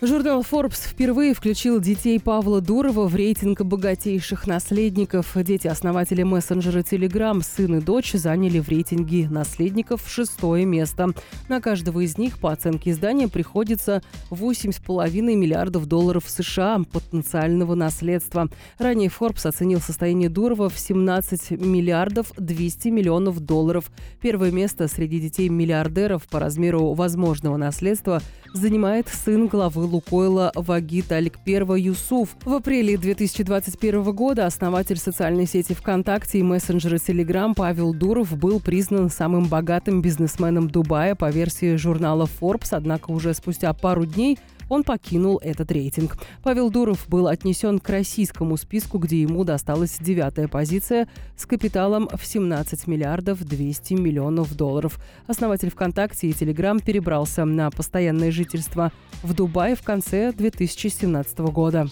Журнал Forbes впервые включил детей Павла Дурова в рейтинг богатейших наследников. Дети основателя мессенджера Telegram, сын и дочь, заняли в рейтинге наследников шестое место. На каждого из них, по оценке издания, приходится 8,5 миллиардов долларов США потенциального наследства. Ранее Forbes оценил состояние Дурова в 17 миллиардов 200 миллионов долларов. Первое место среди детей миллиардеров по размеру возможного наследства занимает сын главы Лукойла Вагит Аликперва Юсуф. В апреле 2021 года основатель социальной сети ВКонтакте и мессенджера Telegram Павел Дуров был признан самым богатым бизнесменом Дубая по версии журнала Forbes, однако уже спустя пару дней он покинул этот рейтинг. Павел Дуров был отнесен к российскому списку, где ему досталась девятая позиция с капиталом в 17 миллиардов 200 миллионов долларов. Основатель ВКонтакте и Телеграм перебрался на постоянное жительство в Дубае в конце 2017 года.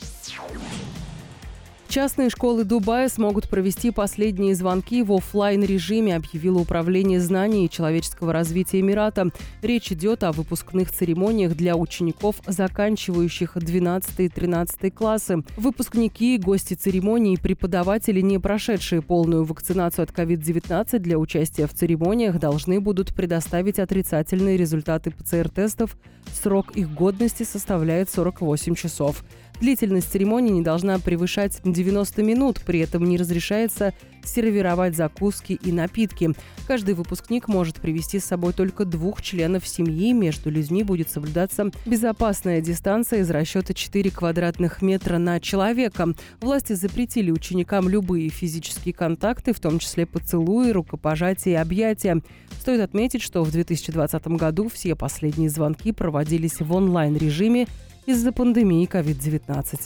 Частные школы Дубая смогут провести последние звонки в офлайн режиме, объявило Управление знаний и человеческого развития Эмирата. Речь идет о выпускных церемониях для учеников, заканчивающих 12 и 13 классы. Выпускники, гости церемонии и преподаватели, не прошедшие полную вакцинацию от COVID-19 для участия в церемониях, должны будут предоставить отрицательные результаты ПЦР-тестов. Срок их годности составляет 48 часов. Длительность церемонии не должна превышать 90 минут, при этом не разрешается сервировать закуски и напитки. Каждый выпускник может привести с собой только двух членов семьи. Между людьми будет соблюдаться безопасная дистанция из расчета 4 квадратных метра на человека. Власти запретили ученикам любые физические контакты, в том числе поцелуи, рукопожатия и объятия. Стоит отметить, что в 2020 году все последние звонки проводились в онлайн-режиме из-за пандемии COVID-19.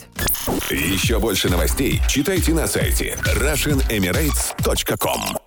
Еще больше новостей читайте на сайте RussianEmirates.com